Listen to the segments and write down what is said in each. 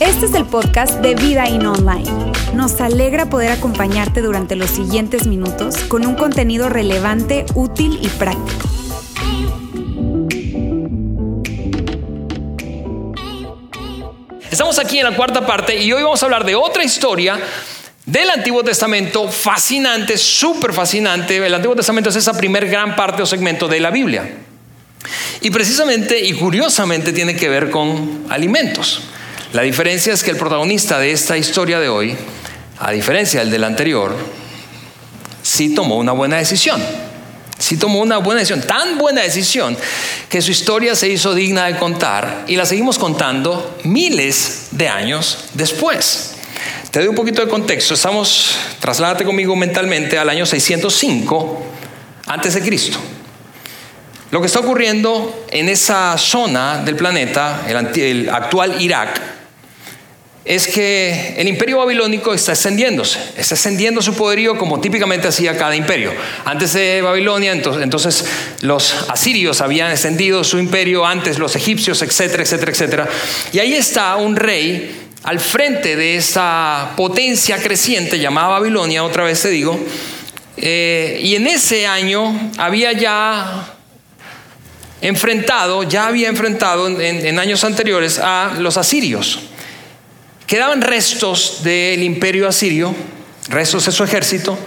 Este es el podcast de Vida In Online. Nos alegra poder acompañarte durante los siguientes minutos con un contenido relevante, útil y práctico. Estamos aquí en la cuarta parte y hoy vamos a hablar de otra historia del Antiguo Testamento fascinante, súper fascinante. El Antiguo Testamento es esa primer gran parte o segmento de la Biblia. Y precisamente y curiosamente tiene que ver con alimentos. La diferencia es que el protagonista de esta historia de hoy, a diferencia del del anterior, sí tomó una buena decisión. Sí tomó una buena decisión, tan buena decisión que su historia se hizo digna de contar y la seguimos contando miles de años después. Te doy un poquito de contexto. Estamos, trasládate conmigo mentalmente al año 605 antes de Cristo. Lo que está ocurriendo en esa zona del planeta, el, actual Irak, es que el imperio babilónico está extendiéndose, está extendiendo su poderío como típicamente hacía cada imperio. Antes de Babilonia, entonces, los asirios habían extendido su imperio, antes los egipcios, etcétera, etcétera, etcétera. Y ahí está un rey al frente de esa potencia creciente llamada Babilonia, otra vez te digo, eh, y en ese año había ya enfrentado, ya había enfrentado en, años anteriores a los asirios. Quedaban restos del imperio asirio, restos de su ejército,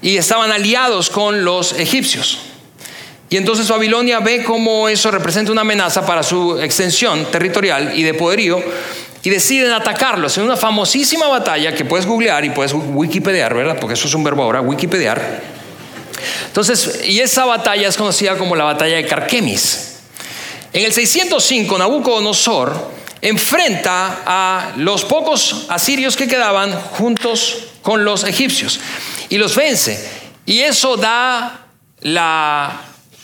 y estaban aliados con los egipcios. Y entonces Babilonia ve cómo eso representa una amenaza para su extensión territorial y de poderío, y deciden atacarlos en una famosísima batalla que puedes googlear y puedes wikipediar, ¿verdad? Porque eso es un verbo ahora, wikipediar entonces, y esa batalla es conocida como la batalla de Carquemis. En el 605, Nabucodonosor enfrenta a los pocos asirios que quedaban juntos con los egipcios y los vence. Y eso da la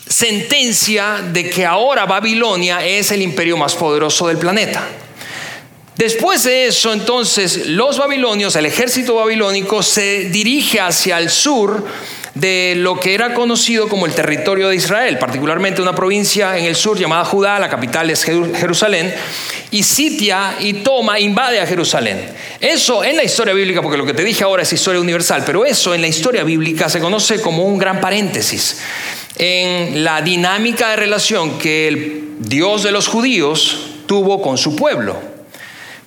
sentencia de que ahora Babilonia es el imperio más poderoso del planeta. Después de eso, entonces, los babilonios, el ejército babilónico, se dirige hacia el sur de lo que era conocido como el territorio de Israel, particularmente una provincia en el sur llamada Judá, la capital es Jerusalén, y sitia y toma, invade a Jerusalén. Eso en la historia bíblica, porque lo que te dije ahora es historia universal, pero eso en la historia bíblica se conoce como un gran paréntesis en la dinámica de relación que el Dios de los judíos tuvo con su pueblo.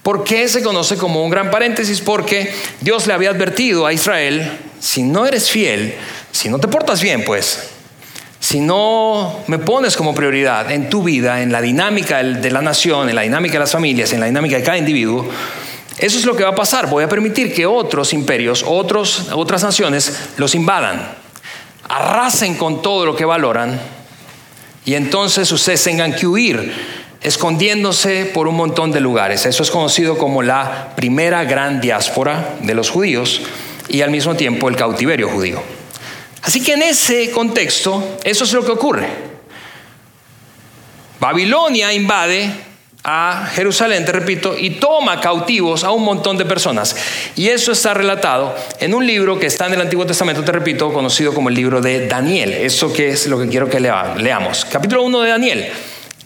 ¿Por qué se conoce como un gran paréntesis? Porque Dios le había advertido a Israel, si no eres fiel, si no te portas bien, pues, si no me pones como prioridad en tu vida, en la dinámica de la nación, en la dinámica de las familias, en la dinámica de cada individuo, eso es lo que va a pasar. Voy a permitir que otros imperios, otros, otras naciones los invadan, arrasen con todo lo que valoran y entonces ustedes tengan que huir escondiéndose por un montón de lugares. Eso es conocido como la primera gran diáspora de los judíos y al mismo tiempo el cautiverio judío. Así que en ese contexto, eso es lo que ocurre. Babilonia invade a Jerusalén, te repito, y toma cautivos a un montón de personas. Y eso está relatado en un libro que está en el Antiguo Testamento, te repito, conocido como el libro de Daniel. Eso que es lo que quiero que leamos. Capítulo 1 de Daniel.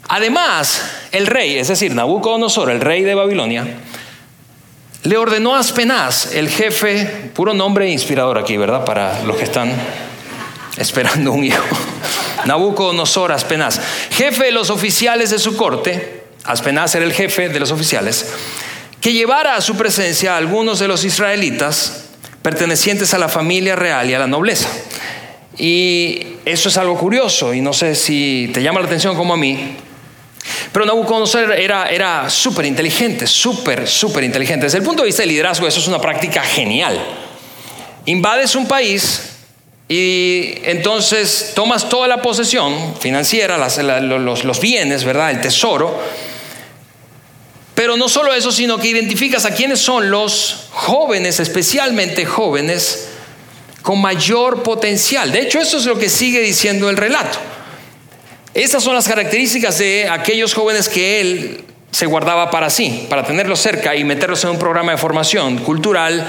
Además, el rey, es decir, Nabucodonosor, el rey de Babilonia, le ordenó a Aspenaz, el jefe, puro nombre inspirador aquí, ¿verdad? Para los que están esperando un hijo. Nabucodonosor Aspenaz, jefe de los oficiales de su corte, Aspenaz era el jefe de los oficiales, que llevara a su presencia a algunos de los israelitas pertenecientes a la familia real y a la nobleza. Y eso es algo curioso y no sé si te llama la atención como a mí, pero Nabucodonosor era, era súper inteligente, súper, súper inteligente. Desde el punto de vista del liderazgo, eso es una práctica genial. Invades un país y entonces tomas toda la posesión financiera, los, los bienes, ¿verdad? El tesoro. Pero no solo eso, sino que identificas a quiénes son los jóvenes, especialmente jóvenes, con mayor potencial. De hecho, eso es lo que sigue diciendo el relato. Esas son las características de aquellos jóvenes que él se guardaba para sí, para tenerlos cerca y meterlos en un programa de formación cultural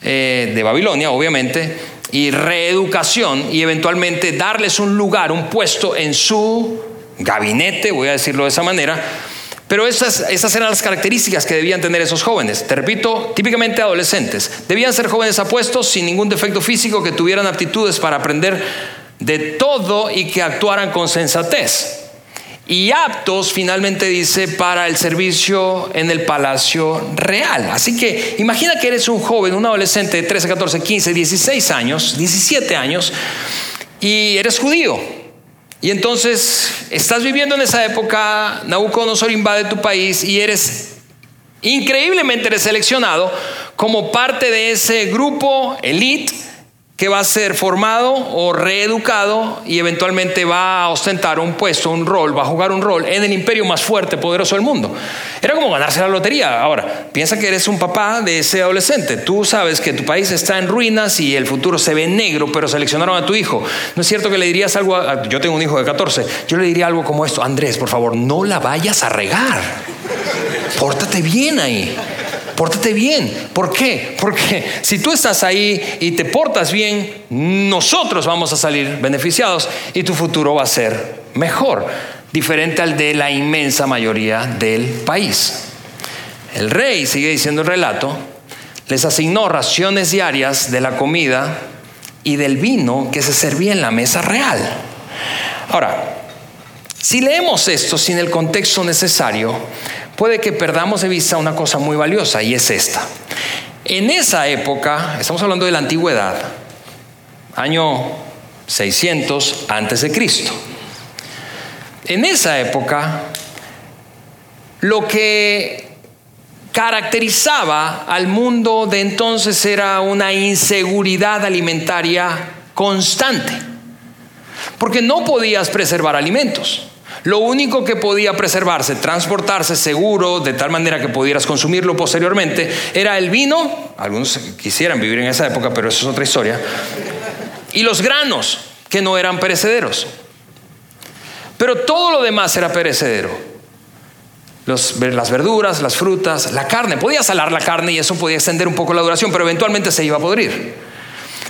eh, de Babilonia, obviamente, y reeducación y eventualmente darles un lugar, un puesto en su gabinete, voy a decirlo de esa manera, pero esas, esas, eran las características que debían tener esos jóvenes. Te repito, típicamente adolescentes. Debían ser jóvenes apuestos, sin ningún defecto físico, que tuvieran aptitudes para aprender de todo y que actuaran con sensatez. Y aptos, finalmente dice, para el servicio en el palacio real. Así que imagina que eres un joven, un adolescente de 13, 14, 15, 16 años, 17 años, y eres judío y entonces estás viviendo en esa época, Nabucodonosor invade tu país y eres increíblemente seleccionado como parte de ese grupo elite que va a ser formado o reeducado y eventualmente va a ostentar un puesto, un rol, va a jugar un rol en el imperio más fuerte, poderoso del mundo. Era como ganarse la lotería. Ahora, piensa que eres un papá de ese adolescente. Tú sabes que tu país está en ruinas y el futuro se ve negro, pero seleccionaron a tu hijo. No es cierto que le dirías algo, yo tengo un hijo de 14, yo le diría algo como esto, Andrés, por favor, no la vayas a regar. Pórtate bien ahí. Pórtate bien. ¿Por qué? Porque si tú estás ahí y te portas bien, nosotros vamos a salir beneficiados y tu futuro va a ser mejor, diferente al de la inmensa mayoría del país. El rey, sigue diciendo el relato, les asignó raciones diarias de la comida y del vino que se servía en la mesa real. Ahora, si leemos esto sin el contexto necesario, puede que perdamos de vista una cosa muy valiosa y es esta. En esa época, estamos hablando de la antigüedad, año 600 antes de Cristo. En esa época, lo que caracterizaba al mundo de entonces era una inseguridad alimentaria constante, porque no podías preservar alimentos. Lo único que podía preservarse, transportarse seguro, de tal manera que pudieras consumirlo posteriormente, era el vino, algunos quisieran vivir en esa época, pero eso es otra historia, y los granos, que no eran perecederos. Pero todo lo demás era perecedero. las verduras, las frutas, la carne. Podía salar la carne y eso podía extender un poco la duración, pero eventualmente se iba a podrir.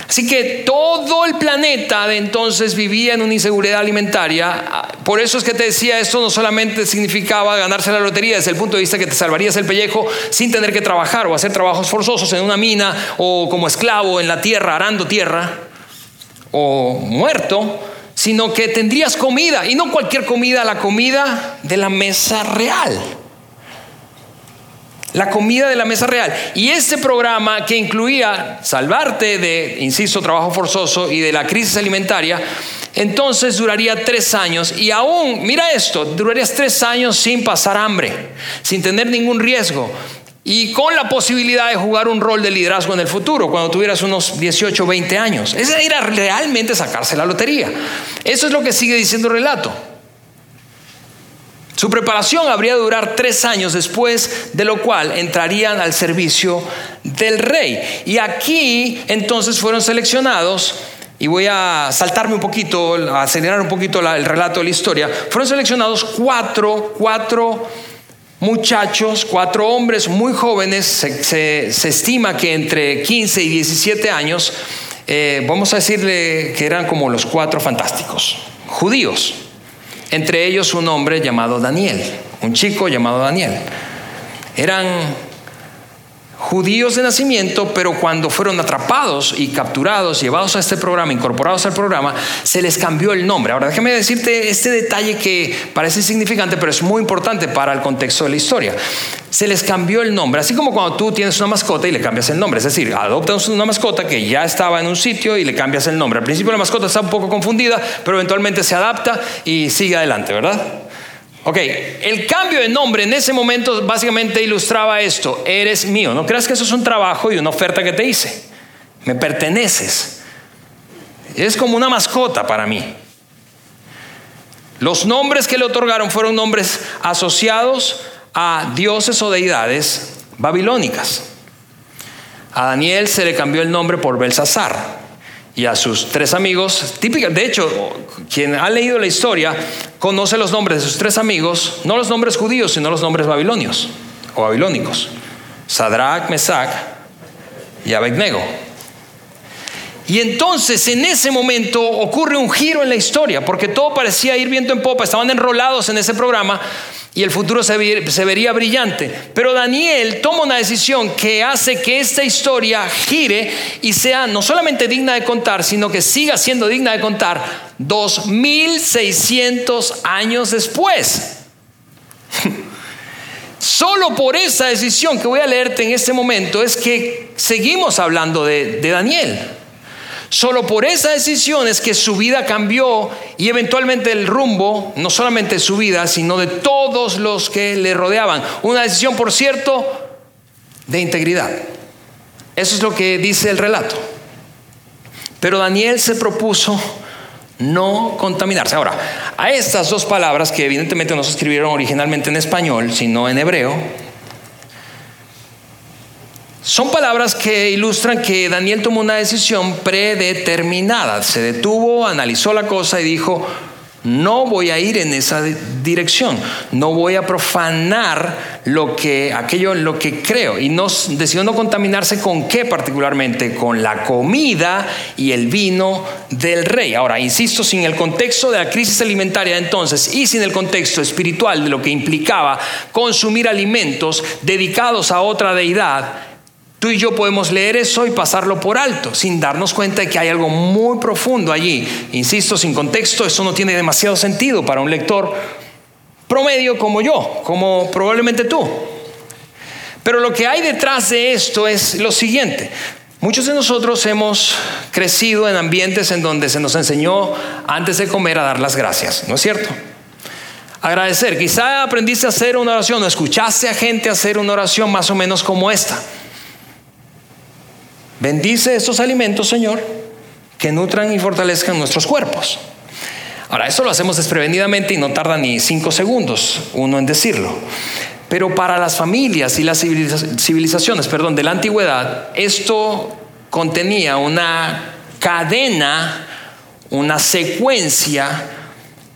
Así que todo el planeta de entonces vivía en una inseguridad alimentaria. Por eso es que te decía, esto no solamente significaba ganarse la lotería desde el punto de vista que te salvarías el pellejo sin tener que trabajar o hacer trabajos forzosos en una mina o como esclavo en la tierra, arando tierra o muerto, sino que tendrías comida y no cualquier comida, la comida de la mesa real la comida de la mesa real. Y este programa que incluía salvarte de, insisto, trabajo forzoso y de la crisis alimentaria, entonces duraría tres años. Y aún, mira esto, durarías tres años sin pasar hambre, sin tener ningún riesgo. Y con la posibilidad de jugar un rol de liderazgo en el futuro, cuando tuvieras unos 18 o 20 años. Esa era realmente sacarse la lotería. Eso es lo que sigue diciendo el relato. Su preparación habría de durar tres años después, de lo cual entrarían al servicio del rey. Y aquí entonces fueron seleccionados, y voy a saltarme un poquito, a acelerar un poquito el relato de la historia, fueron seleccionados cuatro, cuatro muchachos, cuatro hombres muy jóvenes, se, estima que entre 15 y 17 años, eh, vamos a decirle que eran como los cuatro fantásticos, judíos entre ellos un hombre llamado Daniel, un chico llamado Daniel. Eran judíos de nacimiento, pero cuando fueron atrapados y capturados, llevados a este programa, incorporados al programa, se les cambió el nombre. Ahora déjame decirte este detalle que parece insignificante, pero es muy importante para el contexto de la historia. Se les cambió el nombre, así como cuando tú tienes una mascota y le cambias el nombre, es decir, adoptas una mascota que ya estaba en un sitio y le cambias el nombre. Al principio la mascota está un poco confundida, pero eventualmente se adapta y sigue adelante, ¿verdad? Ok, el cambio de nombre en ese momento básicamente ilustraba esto, eres mío. No creas que eso es un trabajo y una oferta que te hice. Me perteneces. Es como una mascota para mí. Los nombres que le otorgaron fueron nombres asociados a dioses o deidades babilónicas. A Daniel se le cambió el nombre por Belsasar y a sus tres amigos. Típica, de hecho, quien ha leído la historia conoce los nombres de sus tres amigos, no los nombres judíos, sino los nombres babilonios o babilónicos. Sadrach, Mesach y Abednego. Y entonces en ese momento ocurre un giro en la historia, porque todo parecía ir viento en popa, estaban enrolados en ese programa y el futuro se, vería brillante. Pero Daniel toma una decisión que hace que esta historia gire y sea no solamente digna de contar, sino que siga siendo digna de contar 2600 años después. Solo por esa decisión que voy a leerte en este momento es que seguimos hablando de, de Daniel. Solo por esa decisión es que su vida cambió y eventualmente el rumbo, no solamente de su vida, sino de todos los que le rodeaban. Una decisión, por cierto, de integridad. Eso es lo que dice el relato. Pero Daniel se propuso no contaminarse. Ahora, a estas dos palabras que evidentemente no se escribieron originalmente en español, sino en hebreo, son palabras que ilustran que Daniel tomó una decisión predeterminada. Se detuvo, analizó la cosa y dijo, no voy a ir en esa dirección, no voy a profanar lo que aquello en lo que creo y no decidió no contaminarse con qué particularmente, con la comida y el vino del rey. Ahora, insisto, sin el contexto de la crisis alimentaria entonces y sin el contexto espiritual de lo que implicaba consumir alimentos dedicados a otra deidad, Tú y yo podemos leer eso y pasarlo por alto, sin darnos cuenta de que hay algo muy profundo allí. Insisto, sin contexto, eso no tiene demasiado sentido para un lector promedio como yo, como probablemente tú. Pero lo que hay detrás de esto es lo siguiente. Muchos de nosotros hemos crecido en ambientes en donde se nos enseñó antes de comer a dar las gracias, ¿no es cierto? Agradecer. Quizá aprendiste a hacer una oración o escuchaste a gente hacer una oración más o menos como esta. Bendice estos alimentos, Señor, que nutran y fortalezcan nuestros cuerpos. Ahora, esto lo hacemos desprevenidamente y no tarda ni cinco segundos uno en decirlo. Pero para las familias y las civilizaciones, perdón, de la antigüedad, esto contenía una cadena, una secuencia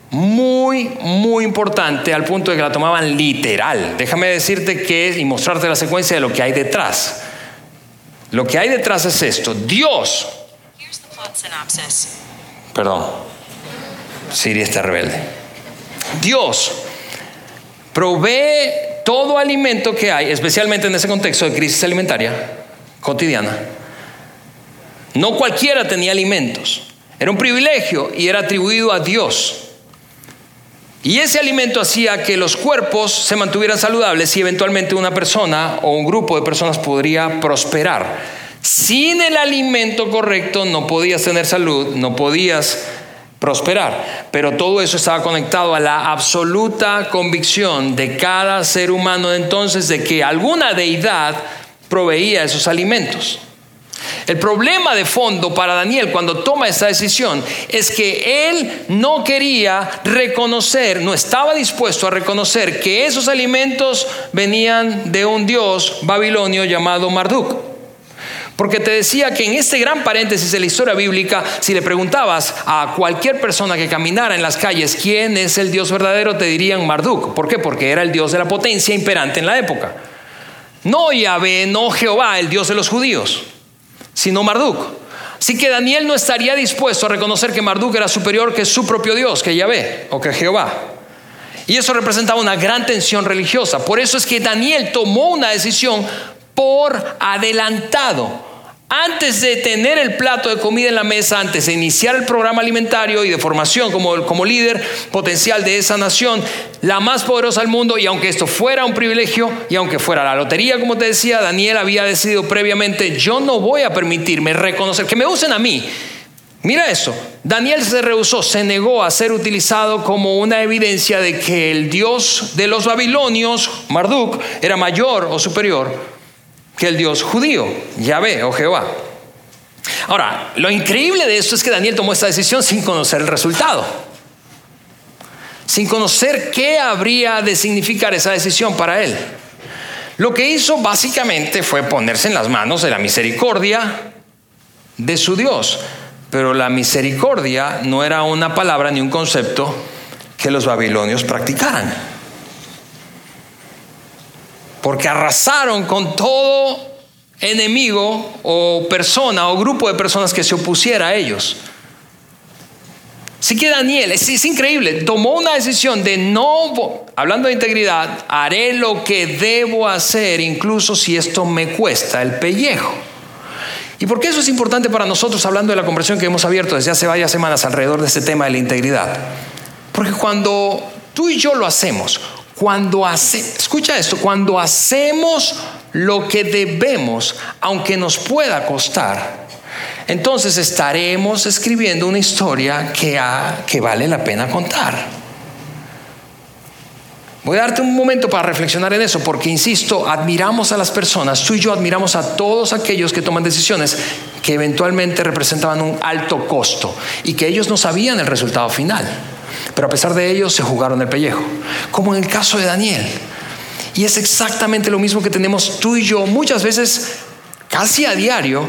muy, muy importante al punto de que la tomaban literal. Déjame decirte que y mostrarte la secuencia de lo que hay detrás. Lo que hay detrás es esto. Dios. Perdón. Siri está rebelde. Dios provee todo alimento que hay, especialmente en ese contexto de crisis alimentaria cotidiana. No cualquiera tenía alimentos. Era un privilegio y era atribuido a Dios. Y ese alimento hacía que los cuerpos se mantuvieran saludables y eventualmente una persona o un grupo de personas podría prosperar. Sin el alimento correcto no podías tener salud, no podías prosperar. Pero todo eso estaba conectado a la absoluta convicción de cada ser humano entonces de que alguna deidad proveía esos alimentos. El problema de fondo para Daniel cuando toma esa decisión es que él no quería reconocer, no estaba dispuesto a reconocer que esos alimentos venían de un dios babilonio llamado Marduk. Porque te decía que en este gran paréntesis de la historia bíblica, si le preguntabas a cualquier persona que caminara en las calles quién es el Dios verdadero, te dirían Marduk. ¿Por qué? Porque era el Dios de la potencia imperante en la época. No Yahvé, no Jehová, el Dios de los judíos sino Marduk. Así que Daniel no estaría dispuesto a reconocer que Marduk era superior que su propio Dios, que Yahvé o que Jehová. Y eso representaba una gran tensión religiosa. Por eso es que Daniel tomó una decisión por adelantado antes de tener el plato de comida en la mesa, antes de iniciar el programa alimentario y de formación como, líder potencial de esa nación, la más poderosa del mundo, y aunque esto fuera un privilegio, y aunque fuera la lotería, como te decía, Daniel había decidido previamente, yo no voy a permitirme reconocer, que me usen a mí. Mira eso, Daniel se rehusó, se negó a ser utilizado como una evidencia de que el Dios de los babilonios, Marduk, era mayor o superior que el Dios judío, Yahvé o Jehová. Ahora, lo increíble de esto es que Daniel tomó esta decisión sin conocer el resultado, sin conocer qué habría de significar esa decisión para él. Lo que hizo básicamente fue ponerse en las manos de la misericordia de su Dios. Pero la misericordia no era una palabra ni un concepto que los babilonios practicaran porque arrasaron con todo enemigo o persona o grupo de personas que se opusiera a ellos. Así que Daniel, es, increíble, tomó una decisión de no, hablando de integridad, haré lo que debo hacer, incluso si esto me cuesta el pellejo. ¿Y por qué eso es importante para nosotros hablando de la conversión que hemos abierto desde hace varias semanas alrededor de este tema de la integridad? Porque cuando tú y yo lo hacemos, cuando hace, escucha esto, cuando hacemos lo que debemos, aunque nos pueda costar, entonces estaremos escribiendo una historia que, que vale la pena contar. Voy a darte un momento para reflexionar en eso, porque insisto, admiramos a las personas, tú y yo admiramos a todos aquellos que toman decisiones que eventualmente representaban un alto costo y que ellos no sabían el resultado final, pero a pesar de ello se jugaron el pellejo, como en el caso de Daniel. Y es exactamente lo mismo que tenemos tú y yo muchas veces, casi a diario,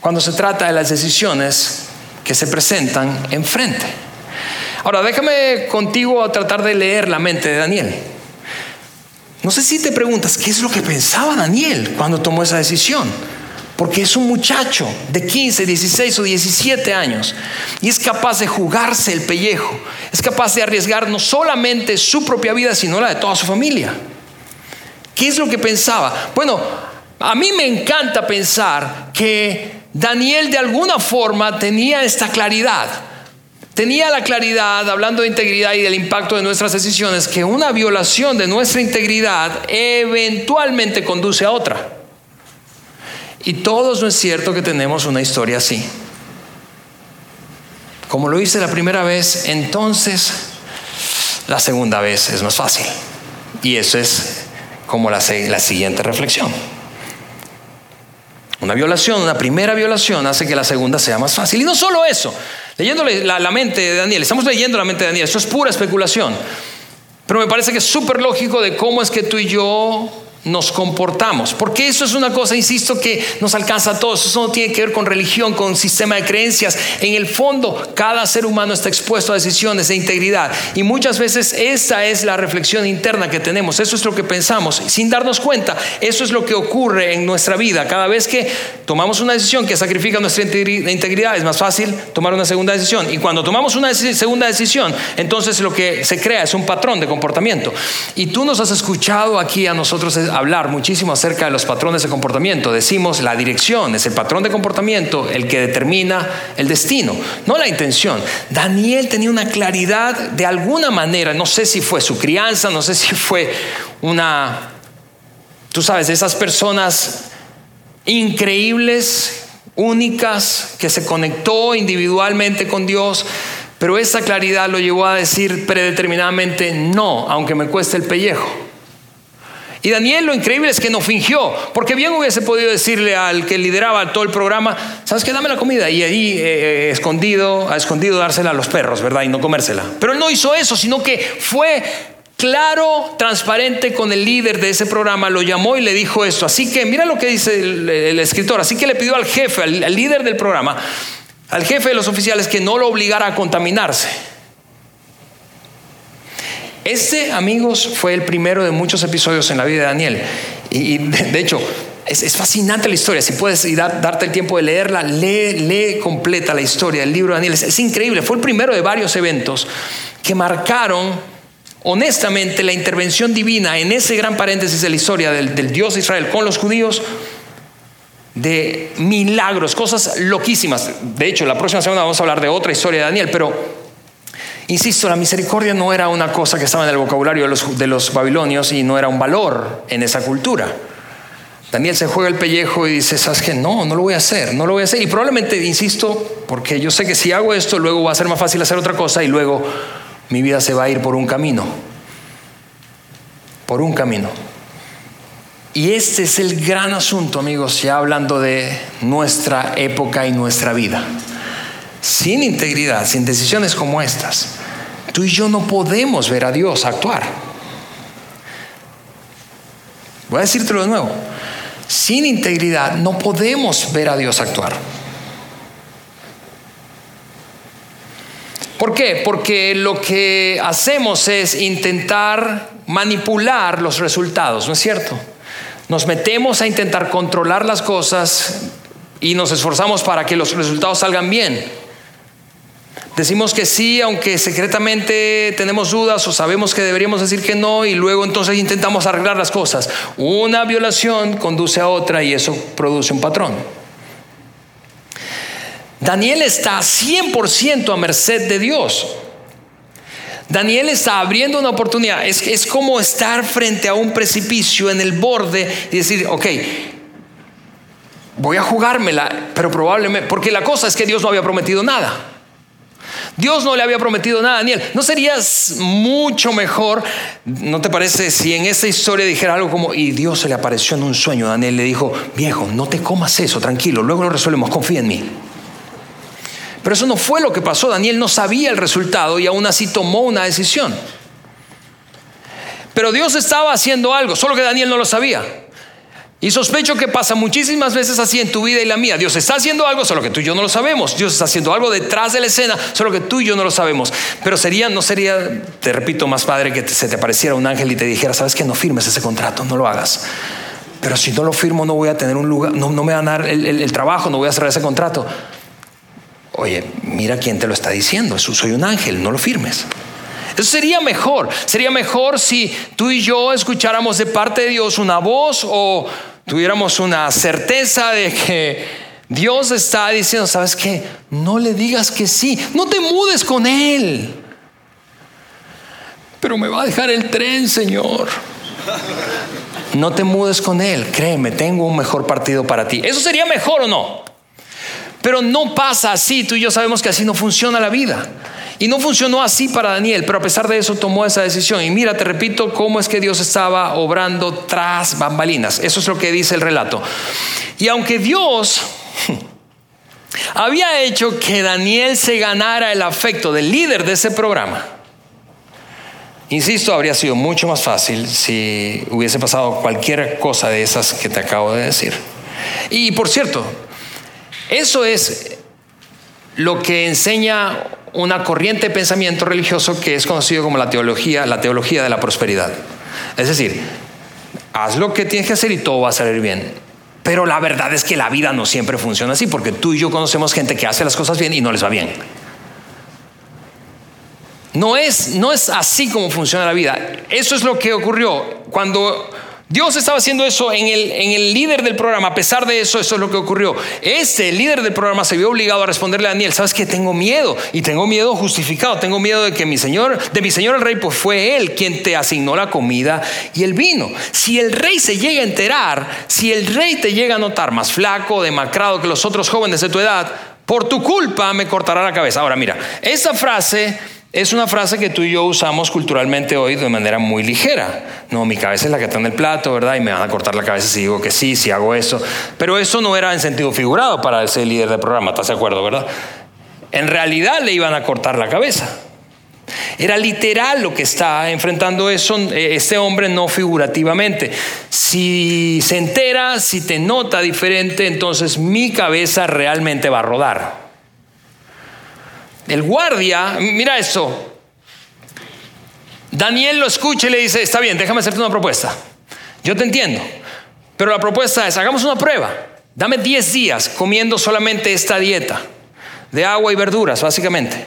cuando se trata de las decisiones que se presentan enfrente. Ahora, déjame contigo tratar de leer la mente de Daniel. No sé si te preguntas, ¿qué es lo que pensaba Daniel cuando tomó esa decisión? Porque es un muchacho de 15, 16 o 17 años y es capaz de jugarse el pellejo, es capaz de arriesgar no solamente su propia vida, sino la de toda su familia. ¿Qué es lo que pensaba? Bueno, a mí me encanta pensar que Daniel de alguna forma tenía esta claridad. Tenía la claridad, hablando de integridad y del impacto de nuestras decisiones, que una violación de nuestra integridad eventualmente conduce a otra. Y todos no es cierto que tenemos una historia así. Como lo hice la primera vez, entonces la segunda vez es más fácil. Y eso es como la, la siguiente reflexión. Una violación, una primera violación hace que la segunda sea más fácil. Y no solo eso, leyéndole la, la mente de Daniel, estamos leyendo la mente de Daniel, eso es pura especulación. Pero me parece que es súper lógico de cómo es que tú y yo nos comportamos. Porque eso es una cosa, insisto, que nos alcanza a todos. Eso no tiene que ver con religión, con sistema de creencias. En el fondo, cada ser humano está expuesto a decisiones de integridad. Y muchas veces esa es la reflexión interna que tenemos. Eso es lo que pensamos. Sin darnos cuenta, eso es lo que ocurre en nuestra vida. Cada vez que tomamos una decisión que sacrifica nuestra integridad, es más fácil tomar una segunda decisión. Y cuando tomamos una segunda decisión, entonces lo que se crea es un patrón de comportamiento. Y tú nos has escuchado aquí a nosotros hablar muchísimo acerca de los patrones de comportamiento. Decimos la dirección es el patrón de comportamiento el que determina el destino, no la intención. Daniel tenía una claridad de alguna manera, no sé si fue su crianza, no sé si fue una, tú sabes, de esas personas increíbles, únicas, que se conectó individualmente con Dios. Pero esa claridad lo llevó a decir predeterminadamente no, aunque me cueste el pellejo. Y Daniel lo increíble es que no fingió, porque bien hubiese podido decirle al que lideraba todo el programa, ¿sabes qué? Dame la comida y ahí eh, eh, escondido, a escondido dársela a los perros, ¿verdad? Y no comérsela. Pero él no hizo eso, sino que fue claro, transparente con el líder de ese programa, lo llamó y le dijo esto. Así que mira lo que dice el, escritor, así que le pidió al jefe, al líder del programa, al jefe de los oficiales que no lo obligara a contaminarse. Este, amigos, fue el primero de muchos episodios en la vida de Daniel. Y, de, hecho, es, fascinante la historia. Si puedes darte el tiempo de leerla, lee, lee completa la historia del libro de Daniel. Es, increíble. Fue el primero de varios eventos que marcaron honestamente la intervención divina en ese gran paréntesis de la historia del, del Dios de Israel con los judíos de milagros, cosas loquísimas. De hecho, la próxima semana vamos a hablar de otra historia de Daniel, pero Insisto, la misericordia no era una cosa que estaba en el vocabulario de los, de los babilonios y no era un valor en esa cultura. Daniel se juega el pellejo y dice, ¿sabes qué? No, no lo voy a hacer, no lo voy a hacer. Y probablemente, insisto, porque yo sé que si hago esto, luego va a ser más fácil hacer otra cosa y luego mi vida se va a ir por un camino. Por un camino. Y este es el gran asunto, amigos, ya hablando de nuestra época y nuestra vida sin integridad, sin decisiones como estas, tú y yo no podemos ver a Dios actuar. Voy a decírtelo de nuevo. Sin integridad no podemos ver a Dios actuar. ¿Por qué? Porque lo que hacemos es intentar manipular los resultados, ¿no es cierto? Nos metemos a intentar controlar las cosas y nos esforzamos para que los resultados salgan bien. Decimos que sí, aunque secretamente tenemos dudas o sabemos que deberíamos decir que no y luego entonces intentamos arreglar las cosas. Una violación conduce a otra y eso produce un patrón. Daniel está 100% a merced de Dios. Daniel está abriendo una oportunidad. Es, es como estar frente a un precipicio en el borde y decir, ok, voy a jugármela, pero probablemente, porque la cosa es que Dios no había prometido nada. Dios no le había prometido nada a Daniel. ¿No serías mucho mejor, no te parece, si en esta historia dijera algo como, y Dios se le apareció en un sueño, Daniel le dijo, viejo, no te comas eso, tranquilo, luego lo resolvemos, confía en mí. Pero eso no fue lo que pasó. Daniel no sabía el resultado y aún así tomó una decisión. Pero Dios estaba haciendo algo, solo que Daniel no lo sabía. Y sospecho que pasa muchísimas veces así en tu vida y la mía. Dios está haciendo algo, solo que tú y yo no lo sabemos. Dios está haciendo algo detrás de la escena, solo que tú y yo no lo sabemos. Pero sería, no sería, te repito, más padre que se te pareciera un ángel y te dijera, sabes que no firmes ese contrato, no lo hagas. Pero si no lo firmo, no voy a tener un lugar, no, me van a dar el trabajo, no voy a cerrar ese contrato. Oye, mira quién te lo está diciendo. Soy un ángel, no lo firmes. Eso sería mejor. Sería mejor si tú y yo escucháramos de parte de Dios una voz o tuviéramos una certeza de que Dios está diciendo, ¿sabes qué? No le digas que sí. No te mudes con Él. Pero me va a dejar el tren, Señor. No te mudes con Él. Créeme, tengo un mejor partido para ti. ¿Eso sería mejor o no? Pero no pasa así, tú y yo sabemos que así no funciona la vida. Y no funcionó así para Daniel, pero a pesar de eso tomó esa decisión. Y mira, te repito cómo es que Dios estaba obrando tras bambalinas. Eso es lo que dice el relato. Y aunque Dios había hecho que Daniel se ganara el afecto del líder de ese programa, insisto, habría sido mucho más fácil si hubiese pasado cualquier cosa de esas que te acabo de decir. Y por cierto, eso es lo que enseña una corriente de pensamiento religioso que es conocido como la teología, la teología de la prosperidad. Es decir, haz lo que tienes que hacer y todo va a salir bien. Pero la verdad es que la vida no siempre funciona así, porque tú y yo conocemos gente que hace las cosas bien y no les va bien. No es, no es así como funciona la vida. Eso es lo que ocurrió cuando Dios estaba haciendo eso en el, en el, líder del programa. A pesar de eso, eso es lo que ocurrió. Este, el líder del programa, se vio obligado a responderle a Daniel, ¿sabes que Tengo miedo y tengo miedo justificado. Tengo miedo de que mi señor, de mi señor el rey, pues fue él quien te asignó la comida y el vino. Si el rey se llega a enterar, si el rey te llega a notar más flaco, demacrado que los otros jóvenes de tu edad, por tu culpa me cortará la cabeza. Ahora mira, esa frase es una frase que tú y yo usamos culturalmente hoy de manera muy ligera. No, mi cabeza es la que está en el plato, ¿verdad? Y me van a cortar la cabeza si digo que sí, si hago eso. Pero eso no era en sentido figurado para ese líder del programa, ¿estás de acuerdo, verdad? En realidad le iban a cortar la cabeza. Era literal lo que está enfrentando eso eh, este hombre, no figurativamente. Si se entera, si te nota diferente, entonces mi cabeza realmente va a rodar. El guardia, mira esto. Daniel lo escucha y le dice, está bien, déjame hacerte una propuesta. Yo te entiendo. Pero la propuesta es, hagamos una prueba. Dame 10 días comiendo solamente esta dieta de agua y verduras, básicamente.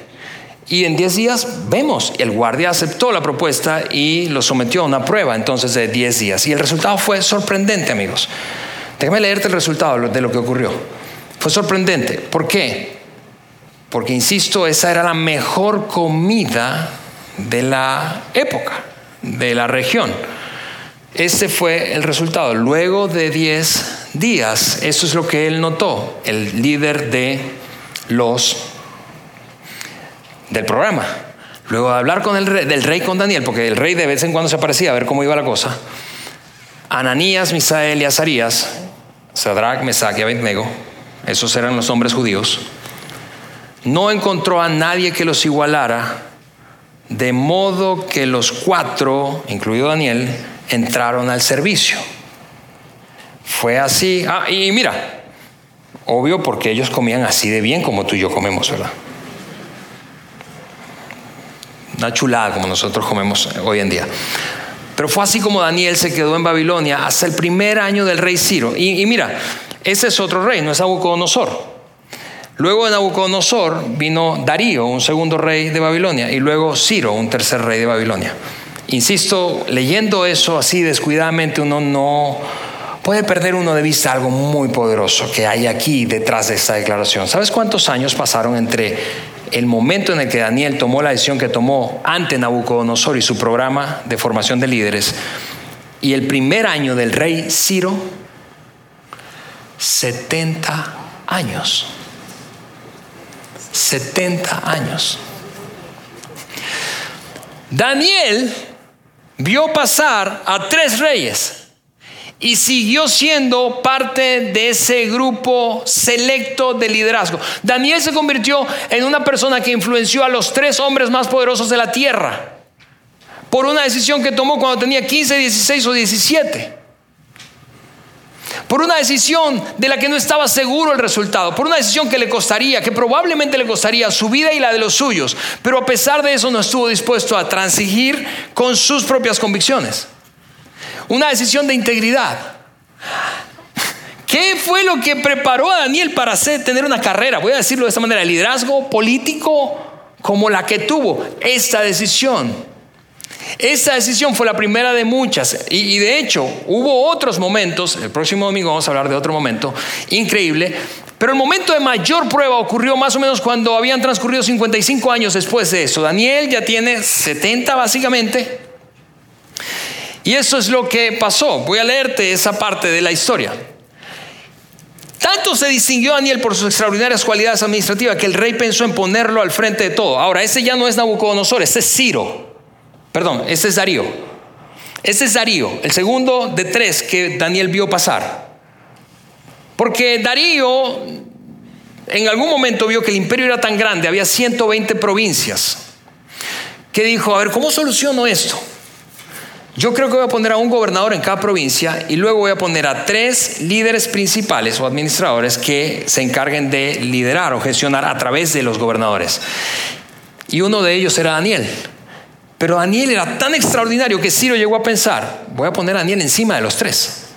Y en 10 días vemos, el guardia aceptó la propuesta y lo sometió a una prueba entonces de 10 días. Y el resultado fue sorprendente, amigos. Déjame leerte el resultado de lo que ocurrió. Fue sorprendente. ¿Por qué? Porque, insisto, esa era la mejor comida de la época, de la región. Ese fue el resultado. Luego de 10 días, eso es lo que él notó, el líder de los del programa. Luego de hablar con el rey, del rey con Daniel, porque el rey de vez en cuando se aparecía a ver cómo iba la cosa. Ananías, Misael y Azarías, Sadrach, Mesach y Abednego, esos eran los hombres judíos no encontró a nadie que los igualara, de modo que los cuatro, incluido Daniel, entraron al servicio. Fue así. Ah, y mira, obvio porque ellos comían así de bien como tú y yo comemos, ¿verdad? Una chulada como nosotros comemos hoy en día. Pero fue así como Daniel se quedó en Babilonia hasta el primer año del rey Ciro. Y, y mira, ese es otro rey, no es Nabucodonosor. Luego de Nabucodonosor vino Darío, un segundo rey de Babilonia, y luego Ciro, un tercer rey de Babilonia. Insisto, leyendo eso así descuidadamente uno no puede perder uno de vista algo muy poderoso que hay aquí detrás de esta declaración. ¿Sabes cuántos años pasaron entre el momento en el que Daniel tomó la decisión que tomó ante Nabucodonosor y su programa de formación de líderes y el primer año del rey Ciro? 70 años. 70 años. Daniel vio pasar a tres reyes y siguió siendo parte de ese grupo selecto de liderazgo. Daniel se convirtió en una persona que influenció a los tres hombres más poderosos de la tierra por una decisión que tomó cuando tenía 15, 16 o 17 por una decisión de la que no estaba seguro el resultado, por una decisión que le costaría, que probablemente le costaría su vida y la de los suyos, pero a pesar de eso no estuvo dispuesto a transigir con sus propias convicciones. Una decisión de integridad. ¿Qué fue lo que preparó a Daniel para tener una carrera? Voy a decirlo de esta manera, liderazgo político como la que tuvo esta decisión esa decisión fue la primera de muchas y, de hecho hubo otros momentos, el próximo domingo vamos a hablar de otro momento increíble, pero el momento de mayor prueba ocurrió más o menos cuando habían transcurrido 55 años después de eso. Daniel ya tiene 70 básicamente. Y eso es lo que pasó. Voy a leerte esa parte de la historia. Tanto se distinguió Daniel por sus extraordinarias cualidades administrativas que el rey pensó en ponerlo al frente de todo. Ahora, ese ya no es Nabucodonosor, ese es Ciro. Perdón, ese es Darío. Ese es Darío, el segundo de tres que Daniel vio pasar. Porque Darío en algún momento vio que el imperio era tan grande, había 120 provincias, que dijo, a ver, ¿cómo soluciono esto? Yo creo que voy a poner a un gobernador en cada provincia y luego voy a poner a tres líderes principales o administradores que se encarguen de liderar o gestionar a través de los gobernadores. Y uno de ellos era Daniel. Pero Daniel era tan extraordinario que Ciro llegó a pensar, voy a poner a Daniel encima de los tres.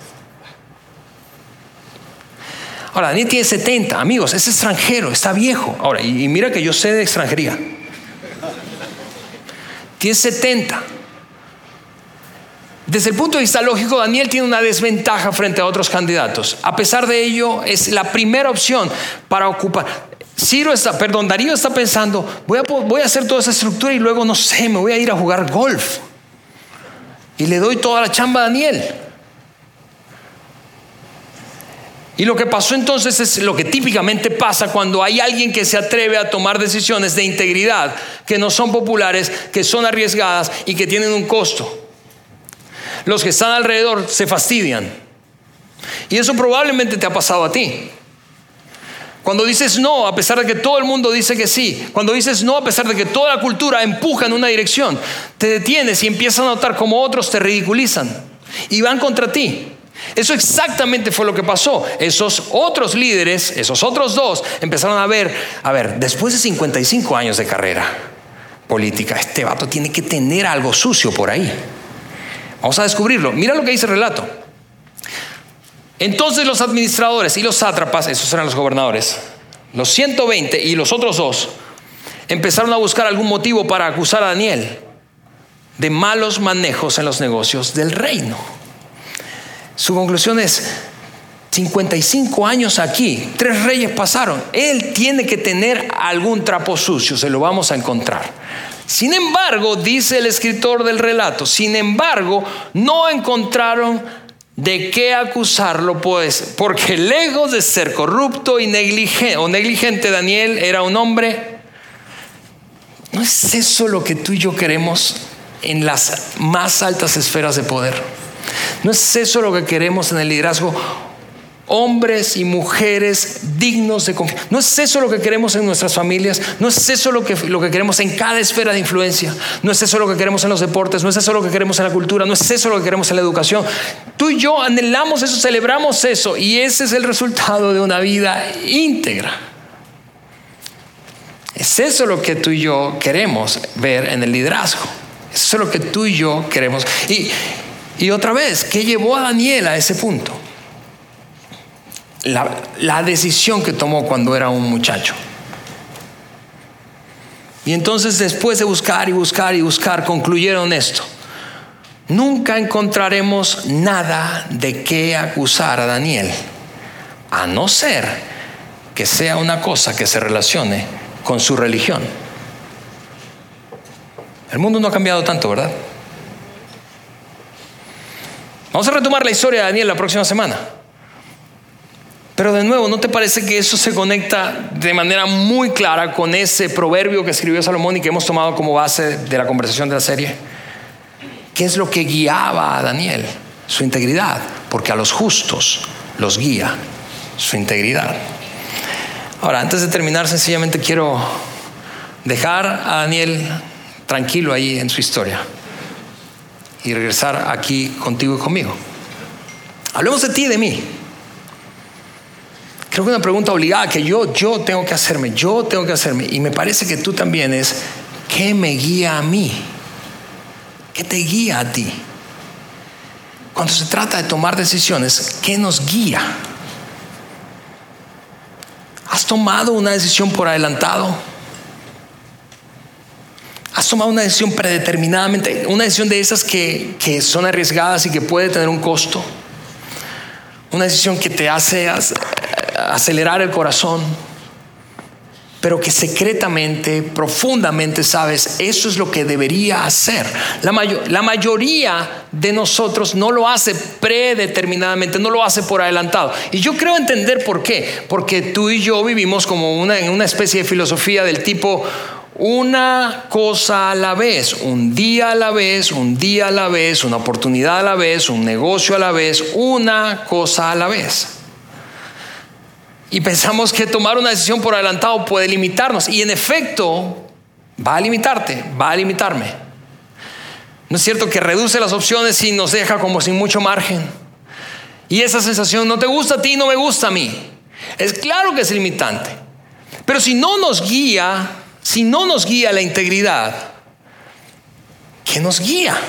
Ahora, Daniel tiene 70, amigos, es extranjero, está viejo. Ahora, y, mira que yo sé de extranjería. Tiene 70. Desde el punto de vista lógico, Daniel tiene una desventaja frente a otros candidatos. A pesar de ello, es la primera opción para ocupar. Ciro está, perdón, Darío está pensando, voy a, voy a hacer toda esa estructura y luego, no sé, me voy a ir a jugar golf. Y le doy toda la chamba a Daniel. Y lo que pasó entonces es lo que típicamente pasa cuando hay alguien que se atreve a tomar decisiones de integridad que no son populares, que son arriesgadas y que tienen un costo. Los que están alrededor se fastidian. Y eso probablemente te ha pasado a ti. Cuando dices no, a pesar de que todo el mundo dice que sí. Cuando dices no, a pesar de que toda la cultura empuja en una dirección. Te detienes y empiezas a notar cómo otros te ridiculizan y van contra ti. Eso exactamente fue lo que pasó. Esos otros líderes, esos otros dos, empezaron a ver, a ver, después de 55 años de carrera política, este vato tiene que tener algo sucio por ahí. Vamos a descubrirlo. Mira lo que dice el relato. Entonces los administradores y los sátrapas, esos eran los gobernadores, los 120 y los otros dos, empezaron a buscar algún motivo para acusar a Daniel de malos manejos en los negocios del reino. Su conclusión es, 55 años aquí, tres reyes pasaron, él tiene que tener algún trapo sucio, se lo vamos a encontrar. Sin embargo, dice el escritor del relato, sin embargo, no encontraron ¿De qué acusarlo pues? Porque lejos de ser corrupto y negligente, o negligente, Daniel era un hombre. ¿No es eso lo que tú y yo queremos en las más altas esferas de poder? ¿No es eso lo que queremos en el liderazgo? Hombres y mujeres dignos de confianza. ¿No es eso lo que queremos en nuestras familias? ¿No es eso lo que, lo que queremos en cada esfera de influencia? ¿No es eso lo que queremos en los deportes? ¿No es eso lo que queremos en la cultura? ¿No es eso lo que queremos en la educación? Tú y yo anhelamos eso, celebramos eso y ese es el resultado de una vida íntegra. Es eso lo que tú y yo queremos ver en el liderazgo. Eso es lo que tú y yo queremos. Y, y otra vez, ¿qué llevó a Daniel a ese punto? La, decisión que tomó cuando era un muchacho. Y entonces después de buscar y buscar y buscar, concluyeron esto. Nunca encontraremos nada de qué acusar a Daniel, a no ser que sea una cosa que se relacione con su religión. El mundo no ha cambiado tanto, ¿verdad? Vamos a retomar la historia de Daniel la próxima semana. Pero de nuevo, ¿no te parece que eso se conecta de manera muy clara con ese proverbio que escribió Salomón y que hemos tomado como base de la conversación de la serie? ¿Qué es lo que guiaba a Daniel? Su integridad, porque a los justos los guía su integridad. Ahora, antes de terminar, sencillamente quiero dejar a Daniel tranquilo ahí en su historia y regresar aquí contigo y conmigo. Hablemos de ti y de mí. Creo que una pregunta obligada que yo, yo tengo que hacerme, yo tengo que hacerme, y me parece que tú también es, ¿qué me guía a mí? ¿Qué te guía a ti? Cuando se trata de tomar decisiones, ¿qué nos guía? ¿Has tomado una decisión por adelantado? ¿Has tomado una decisión predeterminadamente? Una decisión de esas que, que son arriesgadas y que puede tener un costo. Una decisión que te hace acelerar el corazón, pero que secretamente, profundamente sabes, eso es lo que debería hacer. La, la, mayoría de nosotros no lo hace predeterminadamente, no lo hace por adelantado. Y yo creo entender por qué, porque tú y yo vivimos como una, en una especie de filosofía del tipo, una cosa a la vez, un día a la vez, un día a la vez, una oportunidad a la vez, un negocio a la vez, una cosa a la vez. Y pensamos que tomar una decisión por adelantado puede limitarnos. Y en efecto, va a limitarte, va a limitarme. ¿No es cierto que reduce las opciones y nos deja como sin mucho margen? Y esa sensación no te gusta a ti, no me gusta a mí. Es claro que es limitante. Pero si no nos guía, si no nos guía la integridad, ¿qué nos guía?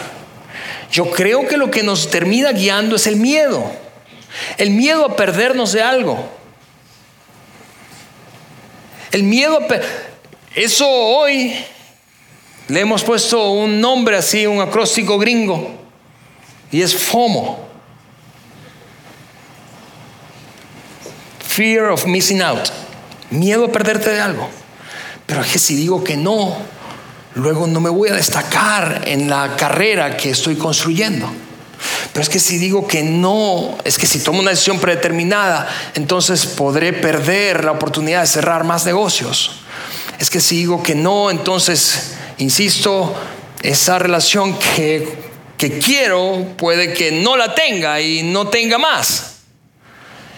Yo creo que lo que nos termina guiando es el miedo. El miedo a perdernos de algo. El miedo, eso hoy le hemos puesto un nombre así, un acróstico gringo, y es FOMO. Fear of missing out. Miedo a perderte de algo. Pero es que si digo que no, luego no me voy a destacar en la carrera que estoy construyendo. Pero es que si digo que no, es que si tomo una decisión predeterminada, entonces podré perder la oportunidad de cerrar más negocios. Es que si digo que no, entonces, insisto, esa relación que, que quiero puede que no la tenga y no tenga más.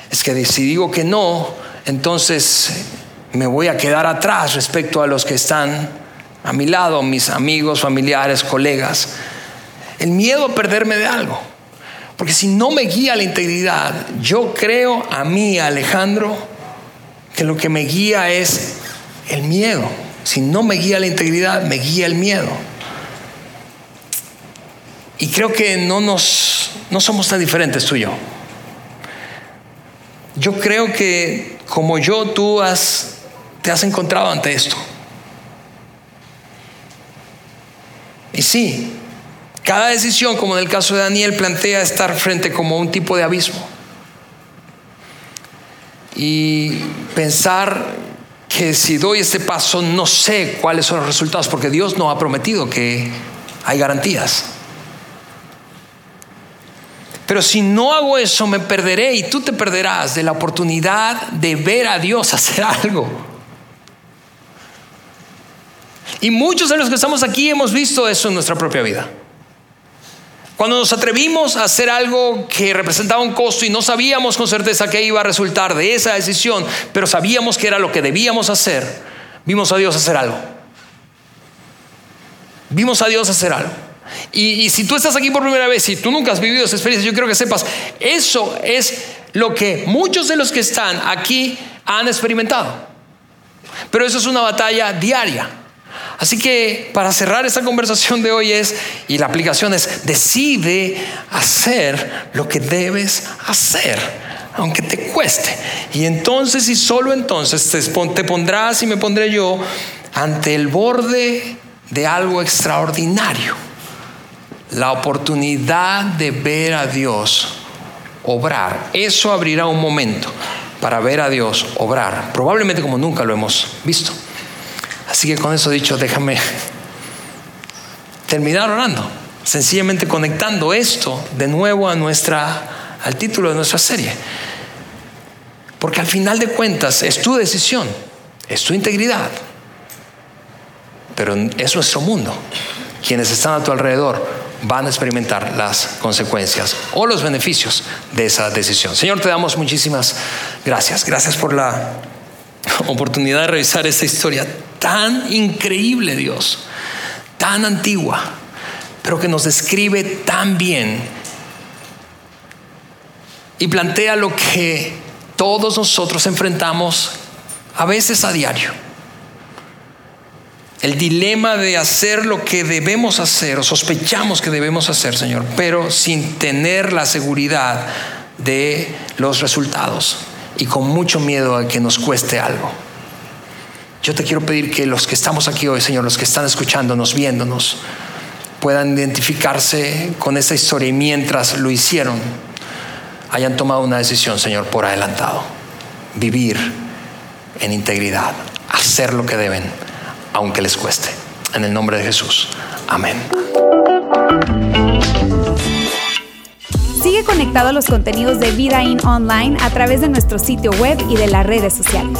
Es que si digo que no, entonces me voy a quedar atrás respecto a los que están a mi lado, mis amigos, familiares, colegas. El miedo a perderme de algo. Porque si no me guía la integridad, yo creo a mí, Alejandro, que lo que me guía es el miedo. Si no me guía la integridad, me guía el miedo. Y creo que no nos no somos tan diferentes tú y yo. Yo creo que como yo tú has te has encontrado ante esto. Y sí, cada decisión, como en el caso de Daniel, plantea estar frente como un tipo de abismo. Y pensar que si doy este paso no sé cuáles son los resultados, porque Dios no ha prometido que hay garantías. Pero si no hago eso, me perderé y tú te perderás de la oportunidad de ver a Dios hacer algo. Y muchos de los que estamos aquí hemos visto eso en nuestra propia vida. Cuando nos atrevimos a hacer algo que representaba un costo y no sabíamos con certeza qué iba a resultar de esa decisión, pero sabíamos que era lo que debíamos hacer, vimos a Dios hacer algo. Vimos a Dios hacer algo. Y, y, si tú estás aquí por primera vez y tú nunca has vivido esa experiencia, yo quiero que sepas, eso es lo que muchos de los que están aquí han experimentado. Pero eso es una batalla diaria. Así que para cerrar esta conversación de hoy es, y la aplicación es, decide hacer lo que debes hacer, aunque te cueste. Y entonces y solo entonces te pondrás y me pondré yo ante el borde de algo extraordinario. La oportunidad de ver a Dios obrar. Eso abrirá un momento para ver a Dios obrar, probablemente como nunca lo hemos visto. Así que con eso dicho, déjame terminar orando, sencillamente conectando esto de nuevo a nuestra, al título de nuestra serie. Porque al final de cuentas es tu decisión, es tu integridad, pero es nuestro mundo. Quienes están a tu alrededor van a experimentar las consecuencias o los beneficios de esa decisión. Señor, te damos muchísimas gracias. Gracias por la oportunidad de revisar esta historia tan increíble, Dios, tan antigua, pero que nos describe tan bien y plantea lo que todos nosotros enfrentamos a veces a diario. El dilema de hacer lo que debemos hacer o sospechamos que debemos hacer, Señor, pero sin tener la seguridad de los resultados y con mucho miedo a que nos cueste algo. Yo te quiero pedir que los que estamos aquí hoy, Señor, los que están escuchándonos, viéndonos, puedan identificarse con esta historia y mientras lo hicieron, hayan tomado una decisión, Señor, por adelantado. Vivir en integridad, hacer lo que deben, aunque les cueste. En el nombre de Jesús. Amén. Sigue conectado a los contenidos de Vida In Online a través de nuestro sitio web y de las redes sociales.